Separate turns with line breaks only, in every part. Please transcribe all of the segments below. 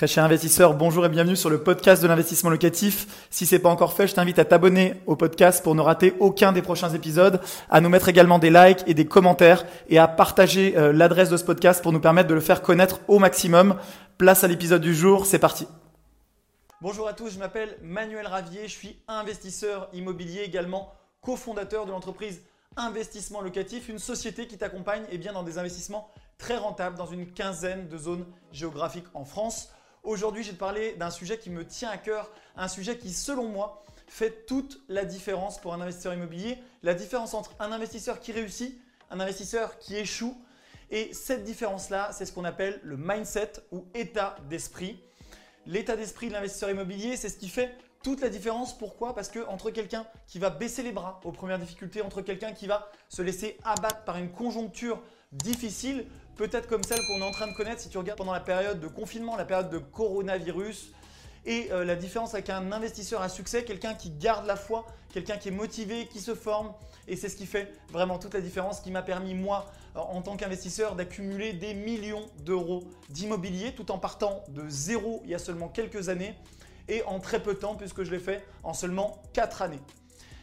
Très cher investisseur, bonjour et bienvenue sur le podcast de l'investissement locatif. Si c'est pas encore fait, je t'invite à t'abonner au podcast pour ne rater aucun des prochains épisodes, à nous mettre également des likes et des commentaires et à partager euh, l'adresse de ce podcast pour nous permettre de le faire connaître au maximum. Place à l'épisode du jour, c'est parti. Bonjour à tous, je m'appelle Manuel Ravier, je suis investisseur immobilier également cofondateur de l'entreprise Investissement Locatif, une société qui t'accompagne eh dans des investissements très rentables dans une quinzaine de zones géographiques en France. Aujourd'hui, je vais parler d'un sujet qui me tient à cœur, un sujet qui, selon moi, fait toute la différence pour un investisseur immobilier, la différence entre un investisseur qui réussit, un investisseur qui échoue. Et cette différence-là, c'est ce qu'on appelle le mindset ou état d'esprit. L'état d'esprit de l'investisseur immobilier, c'est ce qui fait toute la différence. Pourquoi? Parce que entre quelqu'un qui va baisser les bras aux premières difficultés, entre quelqu'un qui va se laisser abattre par une conjoncture difficile, peut-être comme celle qu'on est en train de connaître si tu regardes pendant la période de confinement, la période de coronavirus. Et euh, la différence avec un investisseur à succès, quelqu'un qui garde la foi, quelqu'un qui est motivé, qui se forme. Et c'est ce qui fait vraiment toute la différence, qui m'a permis, moi, en tant qu'investisseur, d'accumuler des millions d'euros d'immobilier tout en partant de zéro il y a seulement quelques années et en très peu de temps puisque je l'ai fait en seulement 4 années.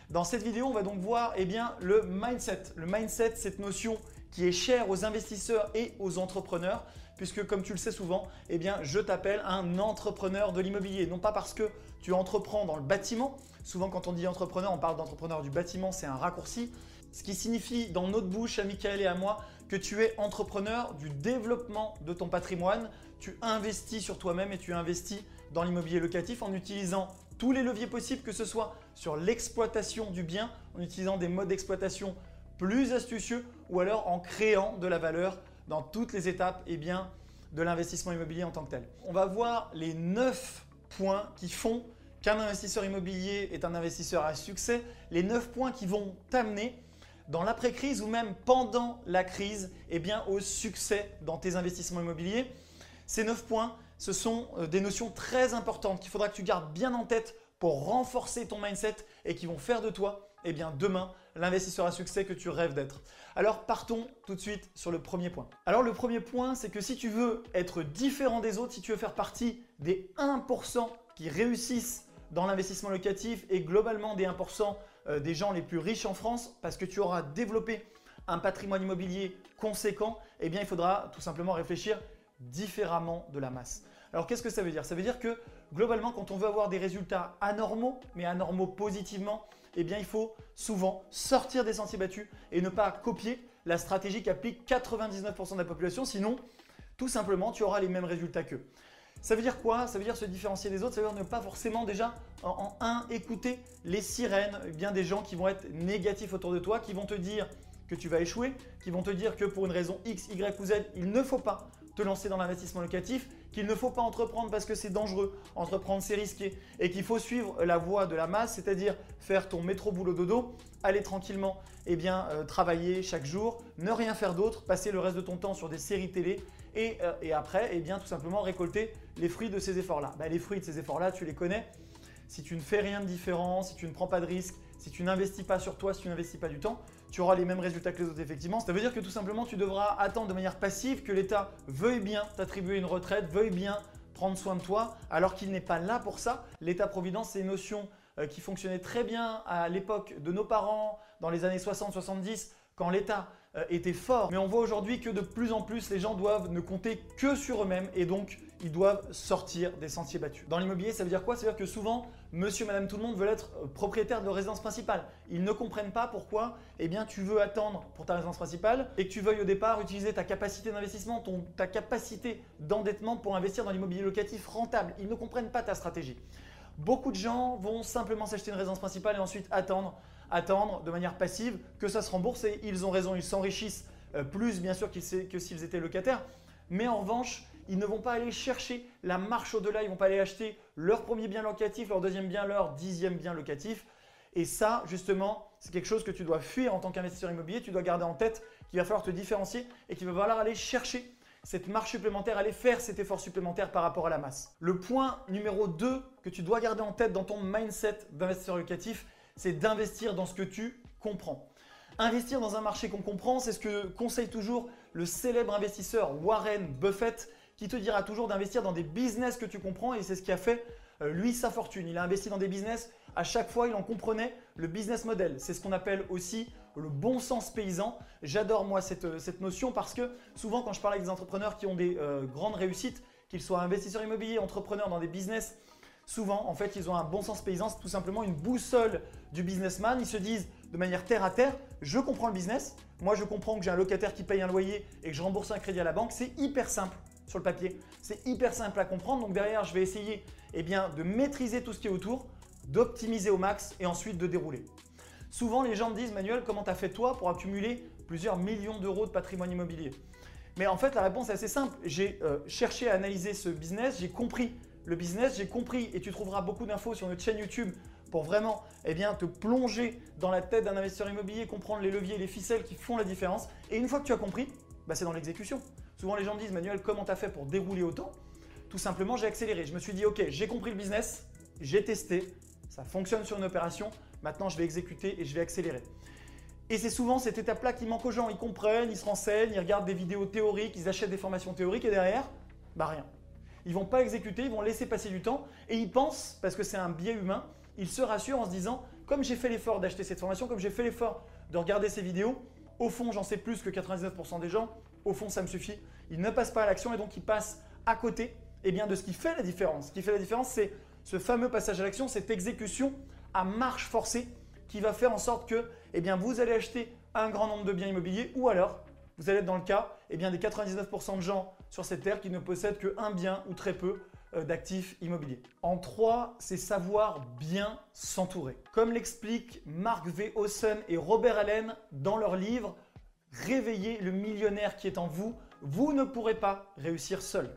Dans cette vidéo, on va donc voir eh bien, le mindset. Le mindset, cette notion qui est cher aux investisseurs et aux entrepreneurs, puisque comme tu le sais souvent, eh bien, je t'appelle un entrepreneur de l'immobilier. Non pas parce que tu entreprends dans le bâtiment. Souvent, quand on dit entrepreneur, on parle d'entrepreneur du bâtiment, c'est un raccourci. Ce qui signifie dans notre bouche, à Michael et à moi, que tu es entrepreneur du développement de ton patrimoine. Tu investis sur toi-même et tu investis dans l'immobilier locatif en utilisant tous les leviers possibles, que ce soit sur l'exploitation du bien, en utilisant des modes d'exploitation plus astucieux ou alors en créant de la valeur dans toutes les étapes et eh bien, de l'investissement immobilier en tant que tel. On va voir les 9 points qui font qu'un investisseur immobilier est un investisseur à succès, les 9 points qui vont t'amener dans l'après-crise ou même pendant la crise eh bien, au succès dans tes investissements immobiliers. Ces 9 points, ce sont euh, des notions très importantes qu'il faudra que tu gardes bien en tête pour renforcer ton mindset et qui vont faire de toi eh bien, demain l'investisseur à succès que tu rêves d'être. Alors partons tout de suite sur le premier point. Alors le premier point, c'est que si tu veux être différent des autres, si tu veux faire partie des 1% qui réussissent dans l'investissement locatif et globalement des 1% euh, des gens les plus riches en France, parce que tu auras développé un patrimoine immobilier conséquent, eh bien il faudra tout simplement réfléchir différemment de la masse. Alors qu'est-ce que ça veut dire? Ça veut dire que globalement, quand on veut avoir des résultats anormaux, mais anormaux positivement, eh bien il faut souvent sortir des sentiers battus et ne pas copier la stratégie qu'applique 99% de la population, sinon tout simplement tu auras les mêmes résultats qu'eux. Ça veut dire quoi? Ça veut dire se différencier des autres, ça veut dire ne pas forcément déjà en, un écouter les sirènes, eh bien des gens qui vont être négatifs autour de toi, qui vont te dire que tu vas échouer, qui vont te dire que pour une raison X, Y ou Z, il ne faut pas te lancer dans l'investissement locatif, qu'il ne faut pas entreprendre parce que c'est dangereux, entreprendre c'est risqué, et qu'il faut suivre la voie de la masse, c'est-à-dire faire ton métro boulot dodo, aller tranquillement eh bien, euh, travailler chaque jour, ne rien faire d'autre, passer le reste de ton temps sur des séries télé, et, euh, après, et eh bien, tout simplement récolter les fruits de ces efforts-là. Bah, les fruits de ces efforts-là, tu les connais. Si tu ne fais rien de différent, si tu ne prends pas de risques, si tu n'investis pas sur toi, si tu n'investis pas du temps, tu auras les mêmes résultats que les autres effectivement. Ça veut dire que tout simplement tu devras attendre de manière passive que l'État veuille bien t'attribuer une retraite, veuille bien prendre soin de toi, alors qu'il n'est pas là pour ça. L'État-providence, c'est une notion euh, qui fonctionnait très bien à l'époque de nos parents, dans les années 60-70, quand l'État euh, était fort. Mais on voit aujourd'hui que de plus en plus, les gens doivent ne compter que sur eux-mêmes et donc ils doivent sortir des sentiers battus. Dans l'immobilier, ça veut dire quoi? Ça veut dire que souvent, monsieur, madame, tout le monde veut être propriétaire de leur résidence principale. Ils ne comprennent pas pourquoi eh bien, tu veux attendre pour ta résidence principale et que tu veuilles au départ utiliser ta capacité d'investissement, ta capacité d'endettement pour investir dans l'immobilier locatif rentable. Ils ne comprennent pas ta stratégie. Beaucoup de gens vont simplement s'acheter une résidence principale et ensuite attendre attendre de manière passive que ça se rembourse et ils ont raison, ils s'enrichissent euh, plus bien sûr que s'ils étaient locataires. Mais en revanche, ils ne vont pas aller chercher la marche au-delà, ils ne vont pas aller acheter leur premier bien locatif, leur deuxième bien, leur dixième bien locatif. Et ça, justement, c'est quelque chose que tu dois fuir en tant qu'investisseur immobilier, tu dois garder en tête qu'il va falloir te différencier et qu'il va falloir aller chercher cette marche supplémentaire, aller faire cet effort supplémentaire par rapport à la masse. Le point numéro 2 que tu dois garder en tête dans ton mindset d'investisseur locatif, c'est d'investir dans ce que tu comprends. Investir dans un marché qu'on comprend, c'est ce que conseille toujours le célèbre investisseur Warren Buffett qui te dira toujours d'investir dans des business que tu comprends et c'est ce qui a fait euh, lui sa fortune. Il a investi dans des business, à chaque fois il en comprenait le business model. C'est ce qu'on appelle aussi le bon sens paysan. J'adore moi cette, euh, cette, notion parce que souvent quand je parle avec des entrepreneurs qui ont des euh, grandes réussites, qu'ils soient investisseurs immobiliers, entrepreneurs dans des business, souvent en fait ils ont un bon sens paysan, c'est tout simplement une boussole du businessman. Ils se disent de manière terre à terre, je comprends le business, moi je comprends que j'ai un locataire qui paye un loyer et que je rembourse un crédit à la banque, c'est hyper simple sur le papier. C'est hyper simple à comprendre. Donc derrière, je vais essayer eh de maîtriser tout ce qui est autour, d'optimiser au max et ensuite de dérouler. Souvent, les gens me disent, Manuel, comment tu as fait toi pour accumuler plusieurs millions d'euros de patrimoine immobilier? Mais en fait, la réponse est assez simple. J'ai euh, cherché à analyser ce business, j'ai compris le business, j'ai compris et tu trouveras beaucoup d'infos sur notre chaîne YouTube pour vraiment eh te plonger dans la tête d'un investisseur immobilier, comprendre les leviers, les ficelles qui font la différence. Et une fois que tu as compris, bah, c'est dans l'exécution. Souvent les gens me disent Manuel, comment tu as fait pour dérouler autant? Tout simplement, j'ai accéléré. Je me suis dit ok, j'ai compris le business, j'ai testé, ça fonctionne sur une opération, maintenant je vais exécuter et je vais accélérer. Et c'est souvent cette étape-là qui manque aux gens. Ils comprennent, ils se renseignent, ils regardent des vidéos théoriques, ils achètent des formations théoriques et derrière, bah rien. Ils vont pas exécuter, ils vont laisser passer du temps et ils pensent, parce que c'est un biais humain, ils se rassurent en se disant, comme j'ai fait l'effort d'acheter cette formation, comme j'ai fait l'effort de regarder ces vidéos, au fond j'en sais plus que 99% des gens, au fond ça me suffit. Ils ne passent pas à l'action et donc ils passent à côté eh bien, de ce qui fait la différence. Ce qui fait la différence, c'est ce fameux passage à l'action, cette exécution à marche forcée qui va faire en sorte que eh vous allez acheter un grand nombre de biens immobiliers ou alors vous allez être dans le cas eh bien, des 99% de gens sur cette terre qui ne possèdent qu'un bien ou très peu euh, d'actifs immobiliers. En trois, c'est savoir bien s'entourer. Comme l'expliquent Mark V. Hausen et Robert Allen dans leur livre Réveillez le millionnaire qui est en vous, vous ne pourrez pas réussir seul.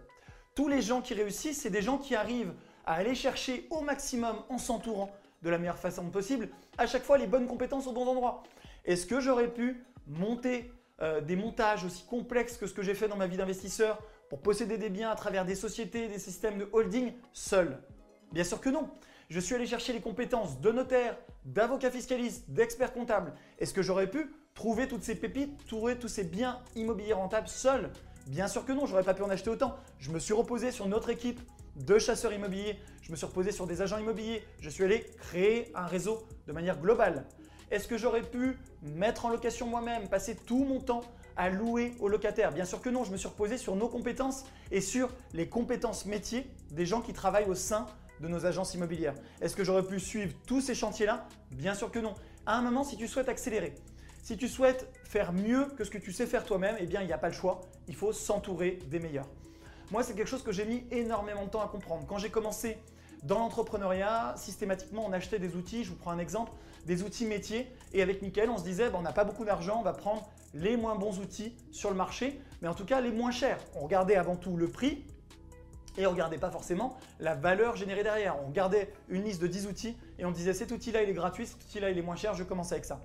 Tous les gens qui réussissent, c'est des gens qui arrivent à aller chercher au maximum en s'entourant de la meilleure façon possible, à chaque fois les bonnes compétences au bon endroit. Est-ce que j'aurais pu monter euh, des montages aussi complexes que ce que j'ai fait dans ma vie d'investisseur pour posséder des biens à travers des sociétés, des systèmes de holding seul? Bien sûr que non. Je suis allé chercher les compétences de notaire, d'avocat fiscaliste, d'expert comptable. Est-ce que j'aurais pu trouver toutes ces pépites, trouver tous ces biens immobiliers rentables seul Bien sûr que non, j'aurais pas pu en acheter autant. Je me suis reposé sur notre équipe de chasseurs immobiliers, je me suis reposé sur des agents immobiliers, je suis allé créer un réseau de manière globale. Est-ce que j'aurais pu mettre en location moi-même, passer tout mon temps à louer aux locataires? Bien sûr que non, je me suis reposé sur nos compétences et sur les compétences métiers des gens qui travaillent au sein de nos agences immobilières. Est-ce que j'aurais pu suivre tous ces chantiers-là? Bien sûr que non. À un moment, si tu souhaites accélérer, si tu souhaites faire mieux que ce que tu sais faire toi-même, eh bien, il n'y a pas le choix. Il faut s'entourer des meilleurs. Moi, c'est quelque chose que j'ai mis énormément de temps à comprendre. Quand j'ai commencé dans l'entrepreneuriat, systématiquement, on achetait des outils, je vous prends un exemple, des outils métiers. Et avec Mickaël, on se disait, ben, on n'a pas beaucoup d'argent, on va prendre les moins bons outils sur le marché, mais en tout cas les moins chers. On regardait avant tout le prix et on regardait pas forcément la valeur générée derrière. On regardait une liste de 10 outils et on disait, cet outil-là, il est gratuit, cet outil-là, il est moins cher, je commence avec ça.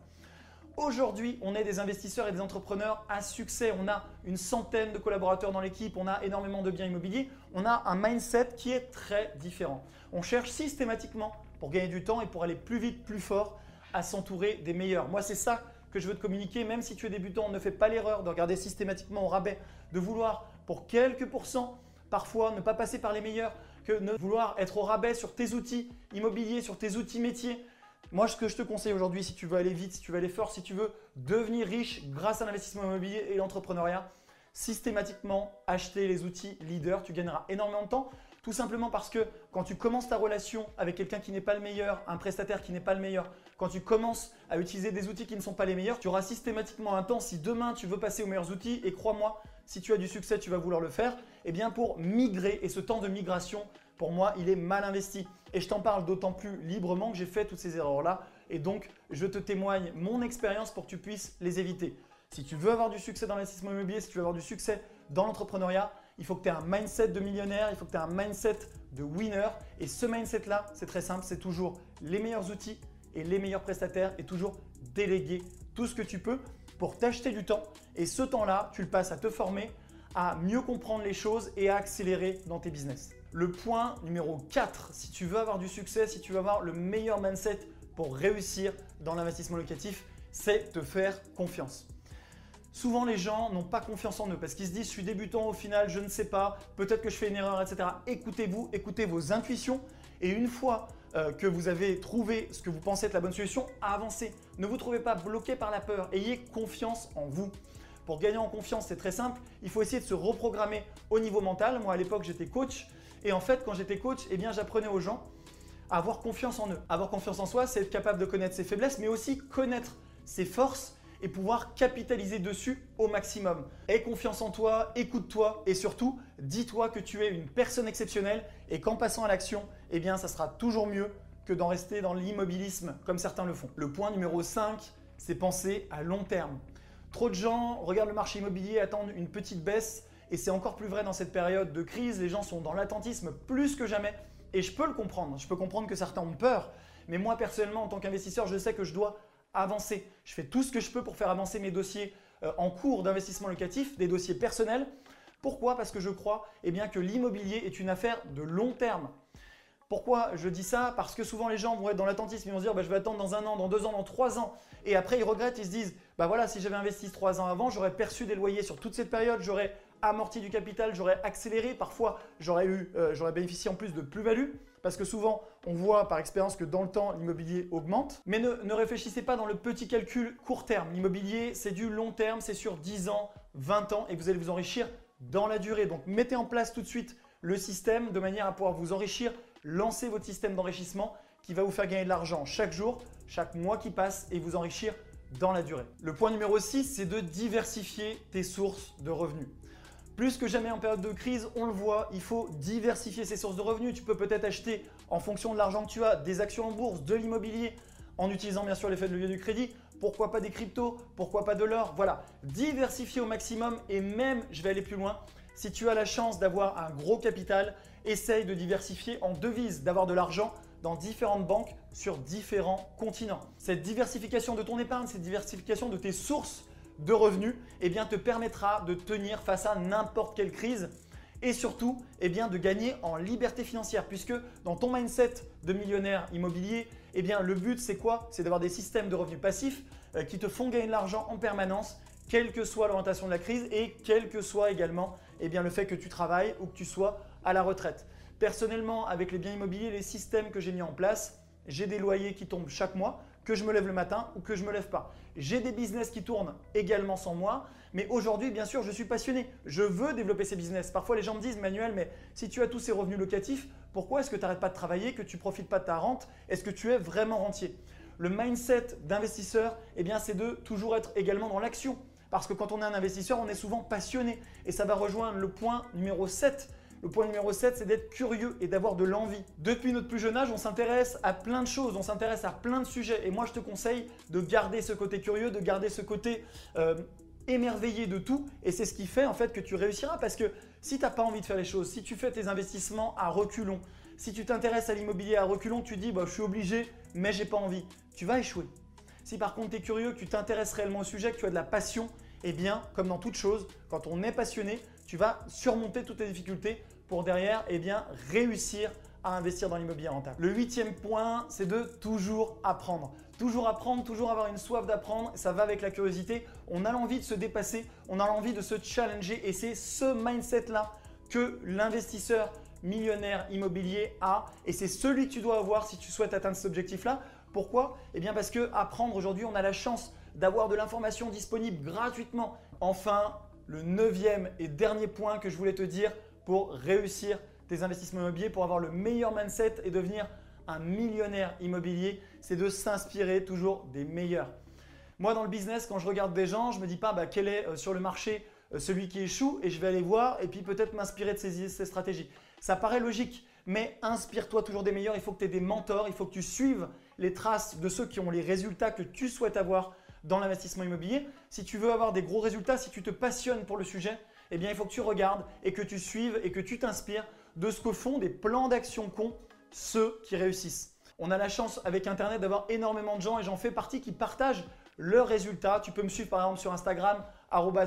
Aujourd'hui, on est des investisseurs et des entrepreneurs à succès. On a une centaine de collaborateurs dans l'équipe, on a énormément de biens immobiliers, on a un mindset qui est très différent. On cherche systématiquement, pour gagner du temps et pour aller plus vite, plus fort, à s'entourer des meilleurs. Moi, c'est ça que je veux te communiquer, même si tu es débutant, ne fais pas l'erreur de regarder systématiquement au rabais, de vouloir pour quelques pourcents, parfois ne pas passer par les meilleurs, que ne vouloir être au rabais sur tes outils immobiliers, sur tes outils métiers, moi, ce que je te conseille aujourd'hui, si tu veux aller vite, si tu veux aller fort, si tu veux devenir riche grâce à l'investissement immobilier et l'entrepreneuriat, systématiquement acheter les outils leaders. Tu gagneras énormément de temps. Tout simplement parce que quand tu commences ta relation avec quelqu'un qui n'est pas le meilleur, un prestataire qui n'est pas le meilleur, quand tu commences à utiliser des outils qui ne sont pas les meilleurs, tu auras systématiquement un temps, si demain tu veux passer aux meilleurs outils, et crois-moi, si tu as du succès, tu vas vouloir le faire, et eh bien pour migrer, et ce temps de migration, pour moi, il est mal investi. Et je t'en parle d'autant plus librement que j'ai fait toutes ces erreurs-là, et donc je te témoigne mon expérience pour que tu puisses les éviter. Si tu veux avoir du succès dans l'investissement immobilier, si tu veux avoir du succès dans l'entrepreneuriat, il faut que tu aies un mindset de millionnaire, il faut que tu aies un mindset de winner. Et ce mindset-là, c'est très simple, c'est toujours les meilleurs outils et les meilleurs prestataires et toujours déléguer tout ce que tu peux pour t'acheter du temps. Et ce temps-là, tu le passes à te former, à mieux comprendre les choses et à accélérer dans tes business. Le point numéro 4, si tu veux avoir du succès, si tu veux avoir le meilleur mindset pour réussir dans l'investissement locatif, c'est te faire confiance. Souvent, les gens n'ont pas confiance en eux parce qu'ils se disent je suis débutant au final, je ne sais pas, peut-être que je fais une erreur, etc. Écoutez-vous, écoutez vos intuitions et une fois euh, que vous avez trouvé ce que vous pensez être la bonne solution, avancez. Ne vous trouvez pas bloqué par la peur, ayez confiance en vous. Pour gagner en confiance, c'est très simple, il faut essayer de se reprogrammer au niveau mental. Moi, à l'époque, j'étais coach et en fait, quand j'étais coach, eh bien, j'apprenais aux gens à avoir confiance en eux. Avoir confiance en soi, c'est être capable de connaître ses faiblesses, mais aussi connaître ses forces et pouvoir capitaliser dessus au maximum. Aie confiance en toi, écoute-toi et surtout, dis-toi que tu es une personne exceptionnelle et qu'en passant à l'action, eh ça sera toujours mieux que d'en rester dans l'immobilisme comme certains le font. Le point numéro 5, c'est penser à long terme. Trop de gens regardent le marché immobilier, attendent une petite baisse et c'est encore plus vrai dans cette période de crise. Les gens sont dans l'attentisme plus que jamais et je peux le comprendre. Je peux comprendre que certains ont peur, mais moi personnellement, en tant qu'investisseur, je sais que je dois avancer. Je fais tout ce que je peux pour faire avancer mes dossiers euh, en cours d'investissement locatif, des dossiers personnels. Pourquoi? Parce que je crois eh bien, que l'immobilier est une affaire de long terme. Pourquoi je dis ça? Parce que souvent les gens vont être dans l'attentisme, ils vont se dire bah, je vais attendre dans un an, dans deux ans, dans trois ans. Et après ils regrettent, ils se disent bah voilà, si j'avais investi trois ans avant, j'aurais perçu des loyers sur toute cette période, j'aurais amorti du capital, j'aurais accéléré, parfois j'aurais eu, euh, j'aurais bénéficié en plus de plus-value. Parce que souvent on voit par expérience que dans le temps l'immobilier augmente. Mais ne, ne réfléchissez pas dans le petit calcul court terme. L'immobilier c'est du long terme, c'est sur 10 ans, 20 ans et vous allez vous enrichir dans la durée. Donc mettez en place tout de suite le système de manière à pouvoir vous enrichir lancez votre système d'enrichissement qui va vous faire gagner de l'argent chaque jour, chaque mois qui passe et vous enrichir dans la durée. Le point numéro 6, c'est de diversifier tes sources de revenus. Plus que jamais en période de crise, on le voit, il faut diversifier ses sources de revenus. Tu peux peut-être acheter en fonction de l'argent que tu as des actions en bourse, de l'immobilier, en utilisant bien sûr l'effet de levier du crédit. Pourquoi pas des cryptos Pourquoi pas de l'or Voilà, diversifier au maximum et même, je vais aller plus loin, si tu as la chance d'avoir un gros capital, essaye de diversifier en devises, d'avoir de l'argent dans différentes banques sur différents continents. Cette diversification de ton épargne, cette diversification de tes sources de revenus, eh bien, te permettra de tenir face à n'importe quelle crise et surtout eh bien, de gagner en liberté financière puisque dans ton mindset de millionnaire immobilier, eh bien, le but c'est quoi? C'est d'avoir des systèmes de revenus passifs euh, qui te font gagner de l'argent en permanence quelle que soit l'orientation de la crise et quel que soit également eh bien, le fait que tu travailles ou que tu sois à la retraite. Personnellement, avec les biens immobiliers, les systèmes que j'ai mis en place, j'ai des loyers qui tombent chaque mois, que je me lève le matin ou que je me lève pas. J'ai des business qui tournent également sans moi, mais aujourd'hui, bien sûr, je suis passionné. Je veux développer ces business. Parfois, les gens me disent, Manuel, mais si tu as tous ces revenus locatifs, pourquoi est-ce que tu n'arrêtes pas de travailler, que tu profites pas de ta rente? Est-ce que tu es vraiment rentier? Le mindset d'investisseur, eh bien, c'est de toujours être également dans l'action. Parce que quand on est un investisseur, on est souvent passionné. Et ça va rejoindre le point numéro 7. Le point numéro 7, c'est d'être curieux et d'avoir de l'envie. Depuis notre plus jeune âge, on s'intéresse à plein de choses, on s'intéresse à plein de sujets. Et moi, je te conseille de garder ce côté curieux, de garder ce côté euh, émerveillé de tout. Et c'est ce qui fait en fait que tu réussiras. Parce que si tu n'as pas envie de faire les choses, si tu fais tes investissements à reculons, si tu t'intéresses à l'immobilier à reculons, tu dis bah, je suis obligé, mais j'ai pas envie, tu vas échouer. Si par contre tu es curieux, que tu t'intéresses réellement au sujet, que tu as de la passion, eh bien, comme dans toute chose, quand on est passionné, tu vas surmonter toutes les difficultés pour derrière eh bien, réussir à investir dans l'immobilier rentable. Le huitième point, c'est de toujours apprendre. Toujours apprendre, toujours avoir une soif d'apprendre, ça va avec la curiosité. On a l'envie de se dépasser, on a l'envie de se challenger et c'est ce mindset-là que l'investisseur millionnaire immobilier a et c'est celui que tu dois avoir si tu souhaites atteindre cet objectif-là. Pourquoi? Eh bien parce que apprendre aujourd'hui, on a la chance d'avoir de l'information disponible gratuitement. Enfin, le neuvième et dernier point que je voulais te dire pour réussir tes investissements immobiliers, pour avoir le meilleur mindset et devenir un millionnaire immobilier, c'est de s'inspirer toujours des meilleurs. Moi, dans le business, quand je regarde des gens, je me dis pas bah, quel est euh, sur le marché euh, celui qui échoue et je vais aller voir et puis peut-être m'inspirer de ses, ses stratégies. Ça paraît logique, mais inspire-toi toujours des meilleurs. Il faut que tu aies des mentors, il faut que tu suives les traces de ceux qui ont les résultats que tu souhaites avoir dans l'investissement immobilier. Si tu veux avoir des gros résultats, si tu te passionnes pour le sujet, eh bien, il faut que tu regardes et que tu suives et que tu t'inspires de ce que font des plans d'action cons ceux qui réussissent. On a la chance avec Internet d'avoir énormément de gens et j'en fais partie qui partagent leurs résultats. Tu peux me suivre par exemple sur Instagram,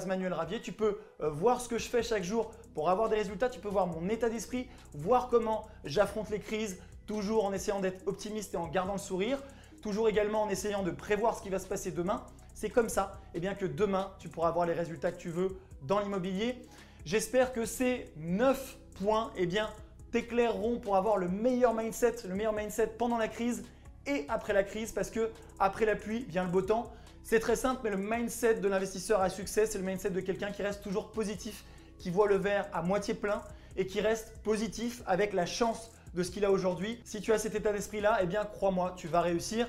Manuel Ravier. Tu peux euh, voir ce que je fais chaque jour pour avoir des résultats. Tu peux voir mon état d'esprit, voir comment j'affronte les crises, toujours en essayant d'être optimiste et en gardant le sourire toujours également en essayant de prévoir ce qui va se passer demain. C'est comme ça eh bien, que demain, tu pourras avoir les résultats que tu veux dans l'immobilier. J'espère que ces 9 points eh bien, t'éclaireront pour avoir le meilleur mindset, le meilleur mindset pendant la crise et après la crise parce que après la pluie vient le beau temps. C'est très simple, mais le mindset de l'investisseur à succès, c'est le mindset de quelqu'un qui reste toujours positif, qui voit le verre à moitié plein et qui reste positif avec la chance de ce qu'il a aujourd'hui. Si tu as cet état d'esprit-là, eh bien crois-moi, tu vas réussir.